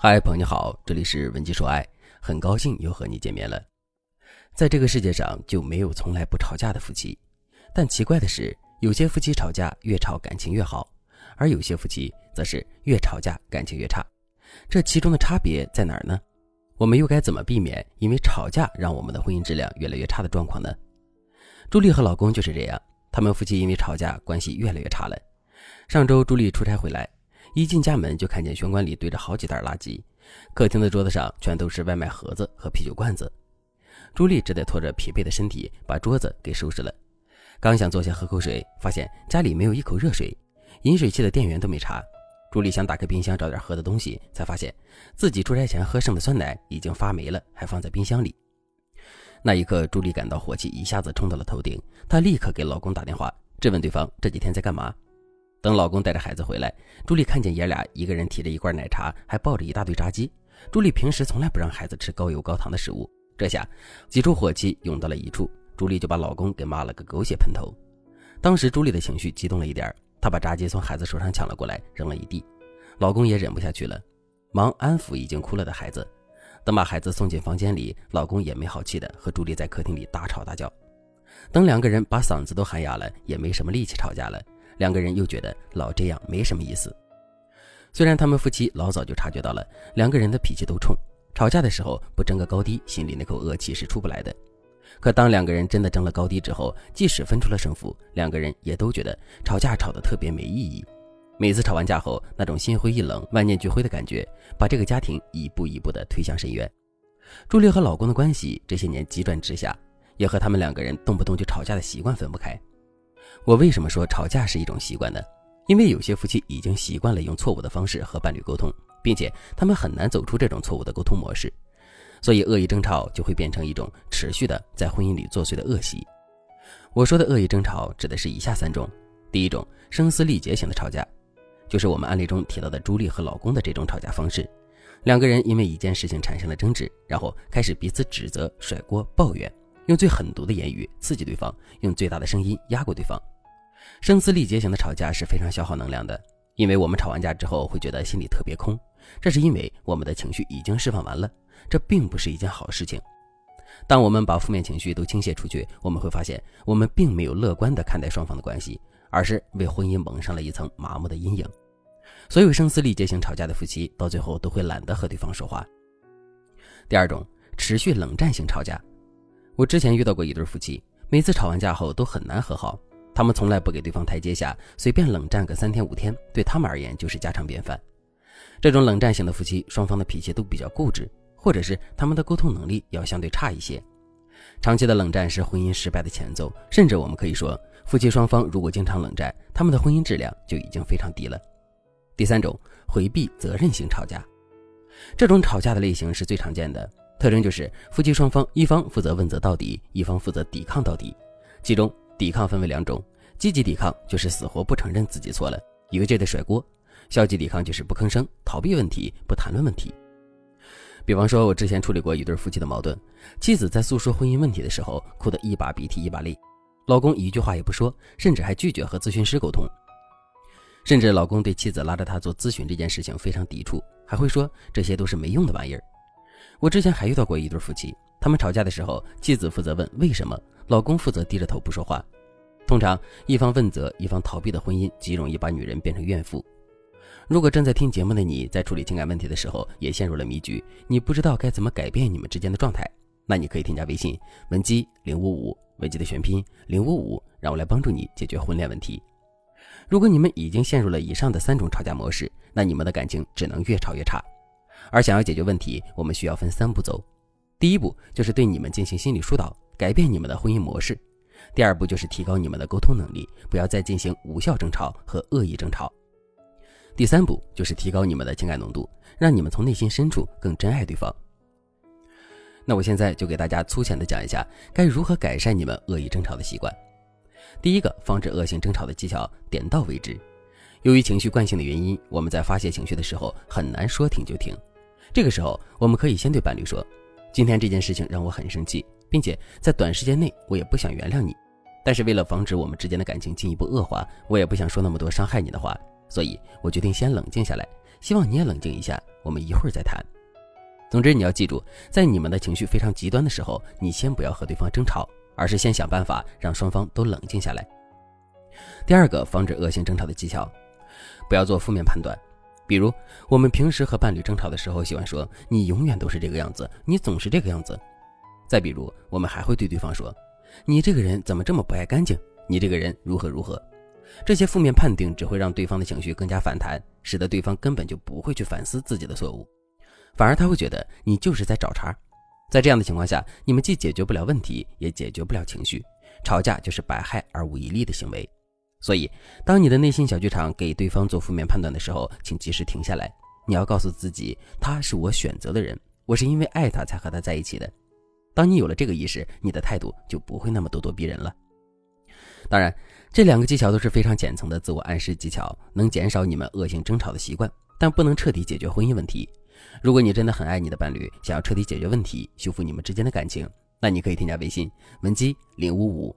嗨，朋友你好，这里是文姬说爱，很高兴又和你见面了。在这个世界上就没有从来不吵架的夫妻，但奇怪的是，有些夫妻吵架越吵感情越好，而有些夫妻则是越吵架感情越差。这其中的差别在哪儿呢？我们又该怎么避免因为吵架让我们的婚姻质量越来越差的状况呢？朱莉和老公就是这样，他们夫妻因为吵架关系越来越差了。上周朱莉出差回来。一进家门就看见玄关里堆着好几袋垃圾，客厅的桌子上全都是外卖盒子和啤酒罐子。朱莉只得拖着疲惫的身体把桌子给收拾了。刚想坐下喝口水，发现家里没有一口热水，饮水器的电源都没插。朱莉想打开冰箱找点喝的东西，才发现自己出差前喝剩的酸奶已经发霉了，还放在冰箱里。那一刻，朱莉感到火气一下子冲到了头顶，她立刻给老公打电话，质问对方这几天在干嘛。等老公带着孩子回来，朱莉看见爷俩一个人提着一罐奶茶，还抱着一大堆炸鸡。朱莉平时从来不让孩子吃高油高糖的食物，这下几处火气涌到了一处，朱莉就把老公给骂了个狗血喷头。当时朱莉的情绪激动了一点，她把炸鸡从孩子手上抢了过来，扔了一地。老公也忍不下去了，忙安抚已经哭了的孩子。等把孩子送进房间里，老公也没好气的和朱莉在客厅里大吵大叫。等两个人把嗓子都喊哑了，也没什么力气吵架了。两个人又觉得老这样没什么意思。虽然他们夫妻老早就察觉到了两个人的脾气都冲，吵架的时候不争个高低，心里那口恶气是出不来的。可当两个人真的争了高低之后，即使分出了胜负，两个人也都觉得吵架吵得特别没意义。每次吵完架后，那种心灰意冷、万念俱灰的感觉，把这个家庭一步一步的推向深渊。朱莉和老公的关系这些年急转直下，也和他们两个人动不动就吵架的习惯分不开。我为什么说吵架是一种习惯呢？因为有些夫妻已经习惯了用错误的方式和伴侣沟通，并且他们很难走出这种错误的沟通模式，所以恶意争吵就会变成一种持续的在婚姻里作祟的恶习。我说的恶意争吵指的是以下三种：第一种，声嘶力竭型的吵架，就是我们案例中提到的朱莉和老公的这种吵架方式。两个人因为一件事情产生了争执，然后开始彼此指责、甩锅、抱怨。用最狠毒的言语刺激对方，用最大的声音压过对方，声嘶力竭型的吵架是非常消耗能量的。因为我们吵完架之后会觉得心里特别空，这是因为我们的情绪已经释放完了，这并不是一件好事情。当我们把负面情绪都倾泻出去，我们会发现我们并没有乐观的看待双方的关系，而是为婚姻蒙上了一层麻木的阴影。所有声嘶力竭型吵架的夫妻，到最后都会懒得和对方说话。第二种，持续冷战型吵架。我之前遇到过一对夫妻，每次吵完架后都很难和好，他们从来不给对方台阶下，随便冷战个三天五天，对他们而言就是家常便饭。这种冷战型的夫妻，双方的脾气都比较固执，或者是他们的沟通能力要相对差一些。长期的冷战是婚姻失败的前奏，甚至我们可以说，夫妻双方如果经常冷战，他们的婚姻质量就已经非常低了。第三种，回避责任型吵架，这种吵架的类型是最常见的。特征就是夫妻双方一方负责问责到底，一方负责抵抗到底。其中抵抗分为两种：积极抵抗就是死活不承认自己错了，一个劲的甩锅；消极抵抗就是不吭声、逃避问题、不谈论问题。比方说，我之前处理过一对夫妻的矛盾，妻子在诉说婚姻问题的时候，哭得一把鼻涕一把泪，老公一句话也不说，甚至还拒绝和咨询师沟通。甚至老公对妻子拉着他做咨询这件事情非常抵触，还会说这些都是没用的玩意儿。我之前还遇到过一对夫妻，他们吵架的时候，妻子负责问为什么，老公负责低着头不说话。通常一方问责，一方逃避的婚姻，极容易把女人变成怨妇。如果正在听节目的你在处理情感问题的时候也陷入了迷局，你不知道该怎么改变你们之间的状态，那你可以添加微信文姬零五五，文姬的全拼零五五，让我来帮助你解决婚恋问题。如果你们已经陷入了以上的三种吵架模式，那你们的感情只能越吵越差。而想要解决问题，我们需要分三步走。第一步就是对你们进行心理疏导，改变你们的婚姻模式；第二步就是提高你们的沟通能力，不要再进行无效争吵和恶意争吵；第三步就是提高你们的情感浓度，让你们从内心深处更珍爱对方。那我现在就给大家粗浅的讲一下，该如何改善你们恶意争吵的习惯。第一个，防止恶性争吵的技巧：点到为止。由于情绪惯性的原因，我们在发泄情绪的时候很难说停就停。这个时候，我们可以先对伴侣说：“今天这件事情让我很生气，并且在短时间内我也不想原谅你。但是为了防止我们之间的感情进一步恶化，我也不想说那么多伤害你的话，所以我决定先冷静下来。希望你也冷静一下，我们一会儿再谈。总之，你要记住，在你们的情绪非常极端的时候，你先不要和对方争吵，而是先想办法让双方都冷静下来。第二个防止恶性争吵的技巧，不要做负面判断。比如，我们平时和伴侣争吵的时候，喜欢说“你永远都是这个样子，你总是这个样子”。再比如，我们还会对对方说：“你这个人怎么这么不爱干净？你这个人如何如何？”这些负面判定只会让对方的情绪更加反弹，使得对方根本就不会去反思自己的错误。反而他会觉得你就是在找茬，在这样的情况下，你们既解决不了问题，也解决不了情绪，吵架就是百害而无一利的行为。所以，当你的内心小剧场给对方做负面判断的时候，请及时停下来。你要告诉自己，他是我选择的人，我是因为爱他才和他在一起的。当你有了这个意识，你的态度就不会那么咄咄逼人了。当然，这两个技巧都是非常浅层的自我暗示技巧，能减少你们恶性争吵的习惯，但不能彻底解决婚姻问题。如果你真的很爱你的伴侣，想要彻底解决问题，修复你们之间的感情，那你可以添加微信文姬零五五，